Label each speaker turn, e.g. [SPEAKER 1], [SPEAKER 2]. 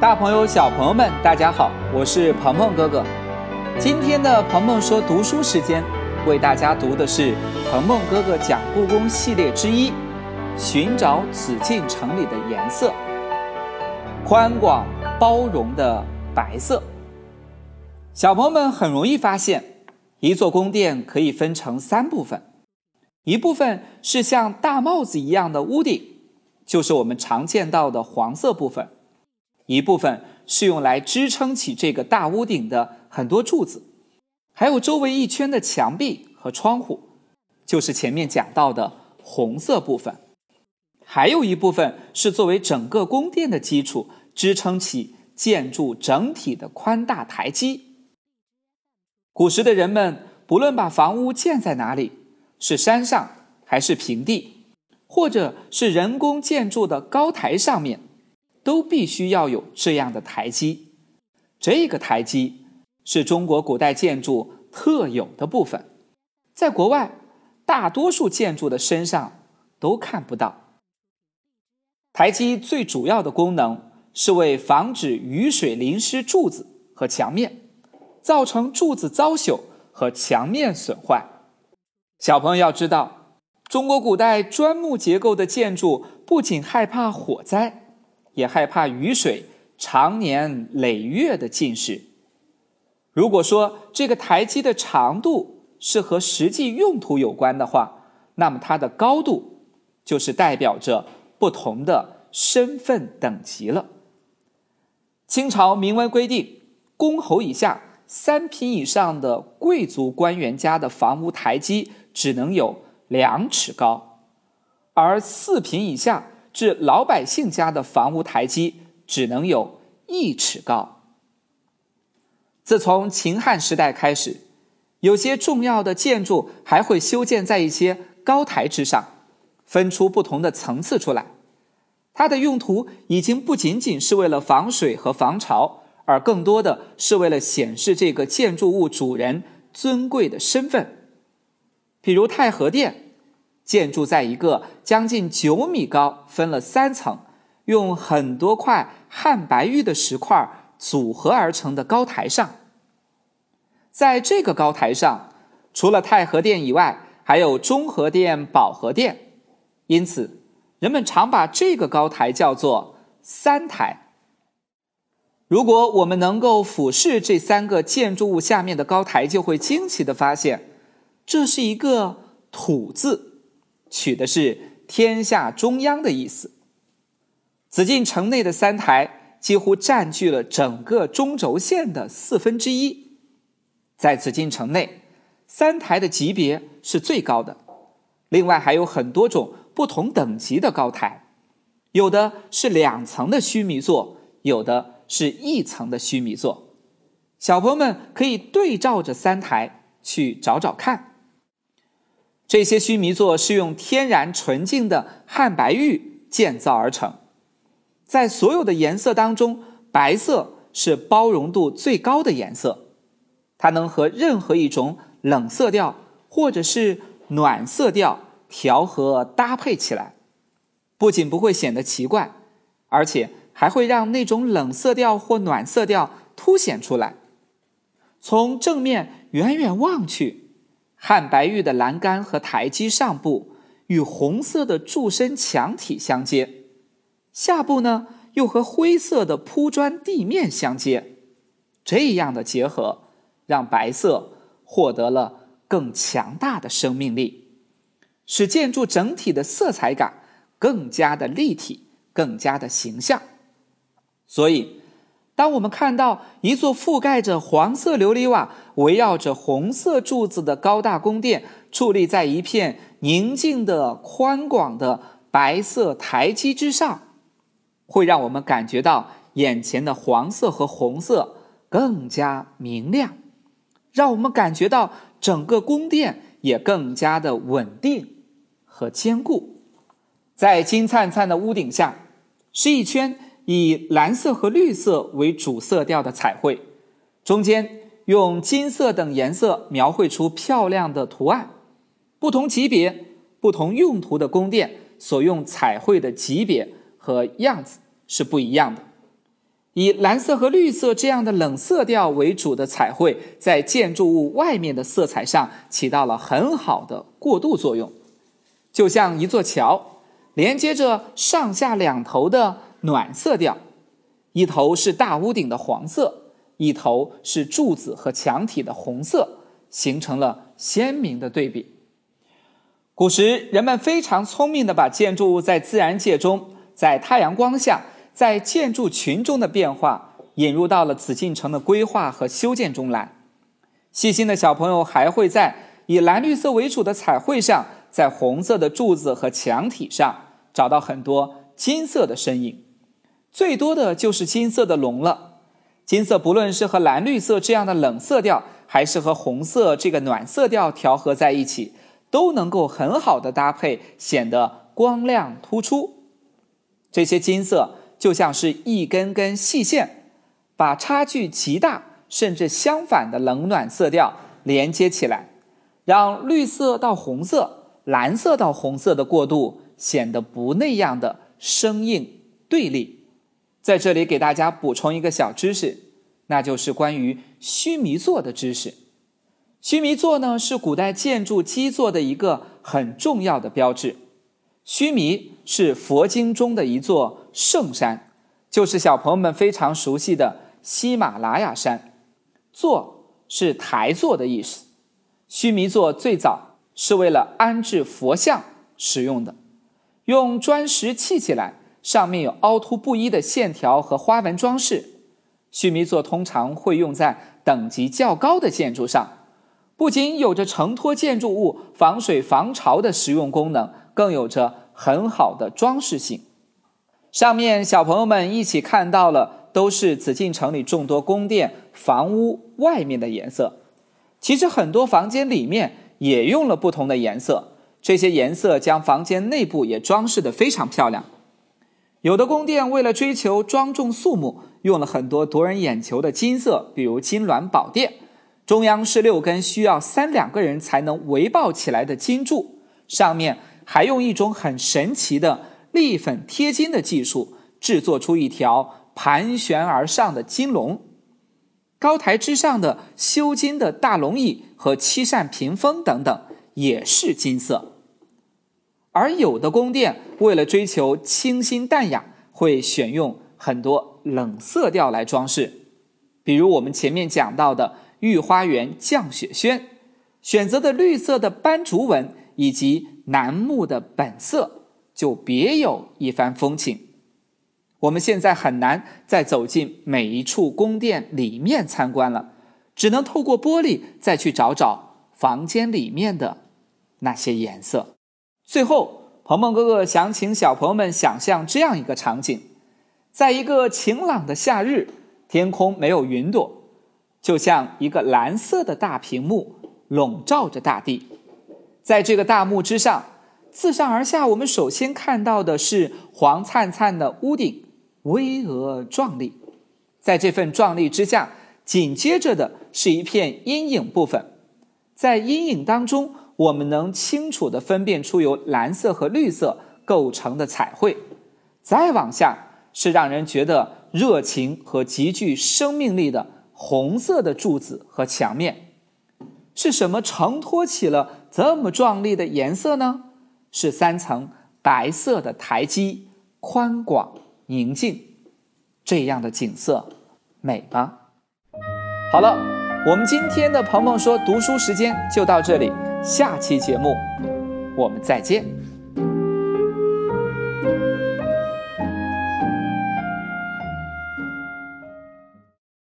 [SPEAKER 1] 大朋友、小朋友们，大家好，我是鹏鹏哥哥。今天的鹏鹏说读书时间，为大家读的是鹏鹏哥哥讲故宫系列之一《寻找紫禁城里的颜色》。宽广包容的白色。小朋友们很容易发现，一座宫殿可以分成三部分，一部分是像大帽子一样的屋顶，就是我们常见到的黄色部分。一部分是用来支撑起这个大屋顶的很多柱子，还有周围一圈的墙壁和窗户，就是前面讲到的红色部分。还有一部分是作为整个宫殿的基础，支撑起建筑整体的宽大台基。古时的人们，不论把房屋建在哪里，是山上还是平地，或者是人工建筑的高台上面。都必须要有这样的台基，这个台基是中国古代建筑特有的部分，在国外大多数建筑的身上都看不到。台基最主要的功能是为防止雨水淋湿柱子和墙面，造成柱子遭朽和墙面损坏。小朋友要知道，中国古代砖木结构的建筑不仅害怕火灾。也害怕雨水常年累月的浸湿。如果说这个台基的长度是和实际用途有关的话，那么它的高度就是代表着不同的身份等级了。清朝明文规定，公侯以下三品以上的贵族官员家的房屋台基只能有两尺高，而四品以下。至老百姓家的房屋台基只能有一尺高。自从秦汉时代开始，有些重要的建筑还会修建在一些高台之上，分出不同的层次出来。它的用途已经不仅仅是为了防水和防潮，而更多的是为了显示这个建筑物主人尊贵的身份。比如太和殿。建筑在一个将近九米高、分了三层、用很多块汉白玉的石块组合而成的高台上。在这个高台上，除了太和殿以外，还有中和殿、保和殿，因此人们常把这个高台叫做三台。如果我们能够俯视这三个建筑物下面的高台，就会惊奇的发现，这是一个“土”字。取的是天下中央的意思。紫禁城内的三台几乎占据了整个中轴线的四分之一。在紫禁城内，三台的级别是最高的。另外还有很多种不同等级的高台，有的是两层的须弥座，有的是一层的须弥座。小朋友们可以对照着三台去找找看。这些须弥座是用天然纯净的汉白玉建造而成，在所有的颜色当中，白色是包容度最高的颜色，它能和任何一种冷色调或者是暖色调调和搭配起来，不仅不会显得奇怪，而且还会让那种冷色调或暖色调凸显出来。从正面远远望去。汉白玉的栏杆和台基上部与红色的柱身墙体相接，下部呢又和灰色的铺砖地面相接，这样的结合让白色获得了更强大的生命力，使建筑整体的色彩感更加的立体，更加的形象。所以。当我们看到一座覆盖着黄色琉璃瓦、围绕着红色柱子的高大宫殿矗立在一片宁静的、宽广的白色台基之上，会让我们感觉到眼前的黄色和红色更加明亮，让我们感觉到整个宫殿也更加的稳定和坚固。在金灿灿的屋顶下，是一圈。以蓝色和绿色为主色调的彩绘，中间用金色等颜色描绘出漂亮的图案。不同级别、不同用途的宫殿所用彩绘的级别和样子是不一样的。以蓝色和绿色这样的冷色调为主的彩绘，在建筑物外面的色彩上起到了很好的过渡作用，就像一座桥，连接着上下两头的暖色调，一头是大屋顶的黄色，一头是柱子和墙体的红色，形成了鲜明的对比。古时人们非常聪明地把建筑物在自然界中、在太阳光下、在建筑群中的变化引入到了紫禁城的规划和修建中来。细心的小朋友还会在以蓝绿色为主的彩绘上，在红色的柱子和墙体上找到很多金色的身影，最多的就是金色的龙了。金色不论是和蓝绿色这样的冷色调，还是和红色这个暖色调调和在一起。都能够很好的搭配，显得光亮突出。这些金色就像是一根根细线，把差距极大甚至相反的冷暖色调连接起来，让绿色到红色、蓝色到红色的过渡显得不那样的生硬对立。在这里给大家补充一个小知识，那就是关于须弥座的知识。须弥座呢，是古代建筑基座的一个很重要的标志。须弥是佛经中的一座圣山，就是小朋友们非常熟悉的喜马拉雅山。座是台座的意思。须弥座最早是为了安置佛像使用的，用砖石砌起来，上面有凹凸不一的线条和花纹装饰。须弥座通常会用在等级较高的建筑上。不仅有着承托建筑物防水防潮的实用功能，更有着很好的装饰性。上面小朋友们一起看到了，都是紫禁城里众多宫殿房屋外面的颜色。其实很多房间里面也用了不同的颜色，这些颜色将房间内部也装饰得非常漂亮。有的宫殿为了追求庄重肃穆，用了很多夺人眼球的金色，比如金銮宝殿。中央是六根需要三两个人才能围抱起来的金柱，上面还用一种很神奇的立粉贴金的技术制作出一条盘旋而上的金龙。高台之上的修金的大龙椅和七扇屏风等等也是金色。而有的宫殿为了追求清新淡雅，会选用很多冷色调来装饰，比如我们前面讲到的。御花园降雪轩选择的绿色的斑竹纹以及楠木的本色，就别有一番风情。我们现在很难再走进每一处宫殿里面参观了，只能透过玻璃再去找找房间里面的那些颜色。最后，鹏鹏哥哥想请小朋友们想象这样一个场景：在一个晴朗的夏日，天空没有云朵。就像一个蓝色的大屏幕笼罩着大地，在这个大幕之上，自上而下，我们首先看到的是黄灿灿的屋顶，巍峨壮丽。在这份壮丽之下，紧接着的是一片阴影部分，在阴影当中，我们能清楚地分辨出由蓝色和绿色构成的彩绘。再往下，是让人觉得热情和极具生命力的。红色的柱子和墙面，是什么承托起了这么壮丽的颜色呢？是三层白色的台基，宽广宁静，这样的景色美吗？好了，我们今天的鹏鹏说读书时间就到这里，下期节目我们再见。